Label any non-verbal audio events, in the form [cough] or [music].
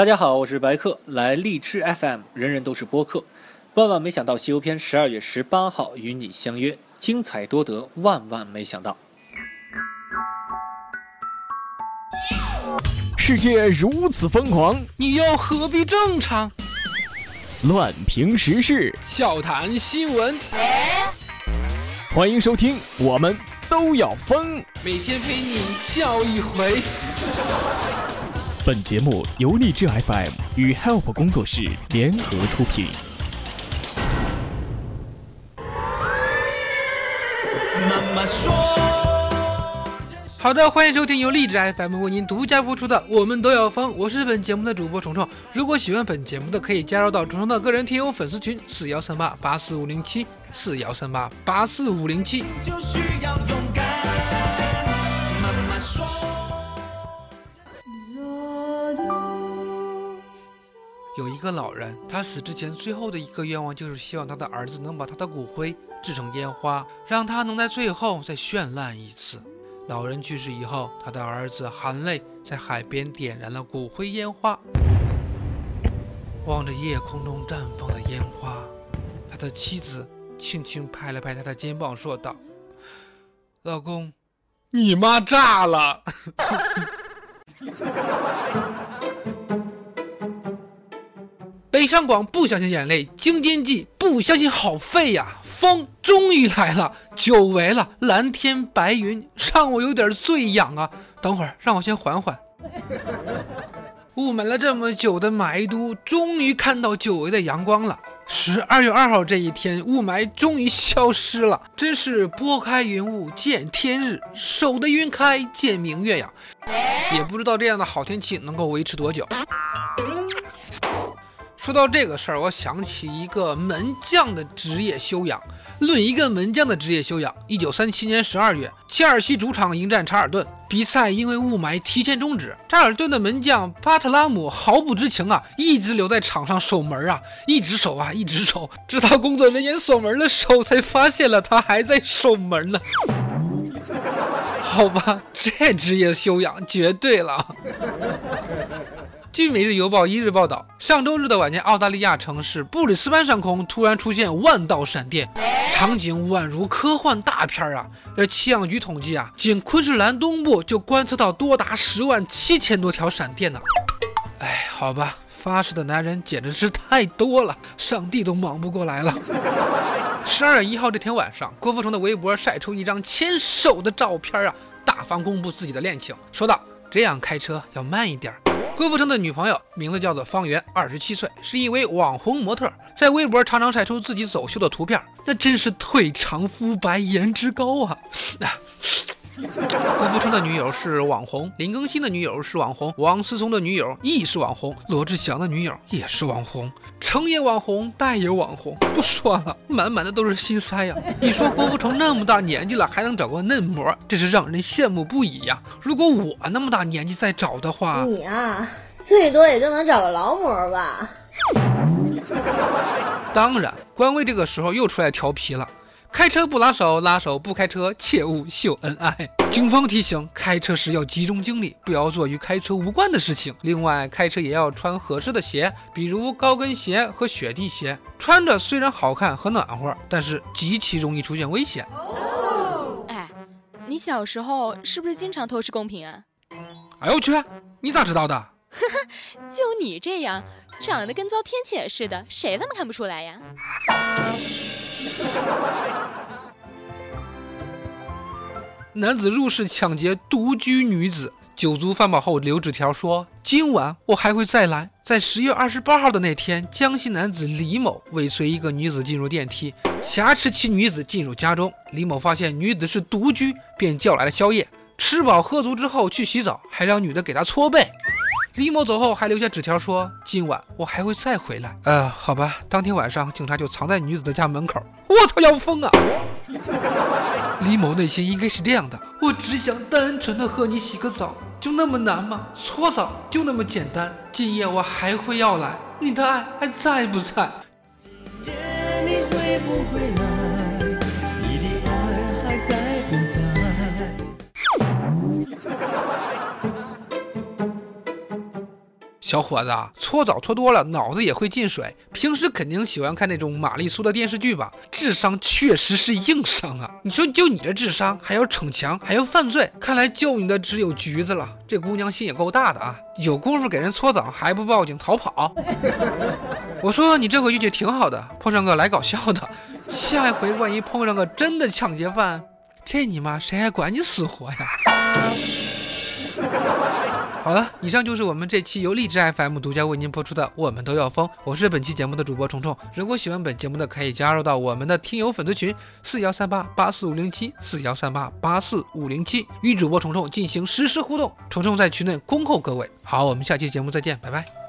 大家好，我是白客，来荔枝 FM，人人都是播客。万万没想到，《西游篇》十二月十八号与你相约，精彩多得，万万没想到。世界如此疯狂，你又何必正常？乱评时事，笑谈新闻，欢迎收听，我们都要疯。每天陪你笑一回。本节目由荔枝 FM 与 Help 工作室联合出品。妈妈说。好的，欢迎收听由荔枝 FM 为您独家播出的《我们都要疯》，我是本节目的主播虫虫。如果喜欢本节目的，可以加入到虫虫的个人听友粉丝群：四幺三八八四五零七四幺三八八四五零七。就需要勇敢。妈妈说。有一个老人，他死之前最后的一个愿望就是希望他的儿子能把他的骨灰制成烟花，让他能在最后再绚烂一次。老人去世以后，他的儿子含泪在海边点燃了骨灰烟花，望着夜空中绽放的烟花，他的妻子轻轻拍了拍他的肩膀，说道：“老公，你妈炸了。[laughs] ”上广不相信眼泪，京津冀不相信好肺呀。风终于来了，久违了，蓝天白云让我有点醉痒啊！等会儿让我先缓缓。雾霾了这么久的霾都，终于看到久违的阳光了。十二月二号这一天，雾霾终于消失了，真是拨开云雾见天日，守得云开见明月呀！也不知道这样的好天气能够维持多久。说到这个事儿，我想起一个门将的职业修养。论一个门将的职业修养，一九三七年十二月，切尔西主场迎战查尔顿，比赛因为雾霾提前终止。查尔顿的门将巴特拉姆毫不知情啊，一直留在场上守门啊，一直守啊，一直守，直到工作人员锁门的时候，才发现了他还在守门呢。[laughs] 好吧，这职业修养绝对了。据《每日邮报》一日报道，上周日的晚间，澳大利亚城市布里斯班上空突然出现万道闪电，场景宛如科幻大片啊！这气象局统计啊，仅昆士兰东部就观测到多达十万七千多条闪电呢。哎，好吧，发誓的男人简直是太多了，上帝都忙不过来了。十二月一号这天晚上，郭富城的微博晒出一张牵手的照片啊，大方公布自己的恋情，说道：“这样开车要慢一点。”郭富城的女朋友名字叫做方圆，二十七岁，是一位网红模特，在微博常常晒出自己走秀的图片，那真是腿长肤白，颜值高啊！[laughs] [laughs] 郭富城的女友是网红，林更新的女友是网红，王思聪的女友亦是网红，罗志祥的女友也是网红，成也网红，败也网红。不说了，满满的都是心塞呀！你说郭富城那么大年纪了，还能找个嫩模，真是让人羡慕不已呀！如果我那么大年纪再找的话，你啊，最多也就能找个劳模吧。当然，官微这个时候又出来调皮了。开车不拉手，拉手不开车，切勿秀恩爱。警方提醒：开车时要集中精力，不要做与开车无关的事情。另外，开车也要穿合适的鞋，比如高跟鞋和雪地鞋。穿着虽然好看和暖和，但是极其容易出现危险。哎，你小时候是不是经常偷吃贡品啊？哎呦我去，你咋知道的？呵呵，就你这样，长得跟遭天谴似的，谁他妈看不出来呀？男子入室抢劫独居女子，酒足饭饱后留纸条说：“今晚我还会再来。”在十月二十八号的那天，江西男子李某尾随一个女子进入电梯，挟持其女子进入家中。李某发现女子是独居，便叫来了宵夜，吃饱喝足之后去洗澡，还让女的给他搓背。李某走后还留下纸条说：“今晚我还会再回来。”呃，好吧，当天晚上警察就藏在女子的家门口。我操，要疯啊！[laughs] 李某内心应该是这样的：我只想单纯的和你洗个澡，就那么难吗？搓澡就那么简单？今夜我还会要来，你的爱还在不在？今夜你会不会来？小伙子，搓澡搓多了，脑子也会进水。平时肯定喜欢看那种玛丽苏的电视剧吧？智商确实是硬伤啊！你说就你这智商，还要逞强，还要犯罪，看来救你的只有橘子了。这姑娘心也够大的啊！有功夫给人搓澡，还不报警逃跑？[laughs] 我说你这回运气挺好的，碰上个来搞笑的。下一回万一碰上个真的抢劫犯，这你妈谁还管你死活呀？好了，以上就是我们这期由荔枝 FM 独家为您播出的《我们都要疯》，我是本期节目的主播虫虫。如果喜欢本节目的，可以加入到我们的听友粉丝群四幺三八八四五零七四幺三八八四五零七，与主播虫虫进行实时互动。虫虫在群内恭候各位。好，我们下期节目再见，拜拜。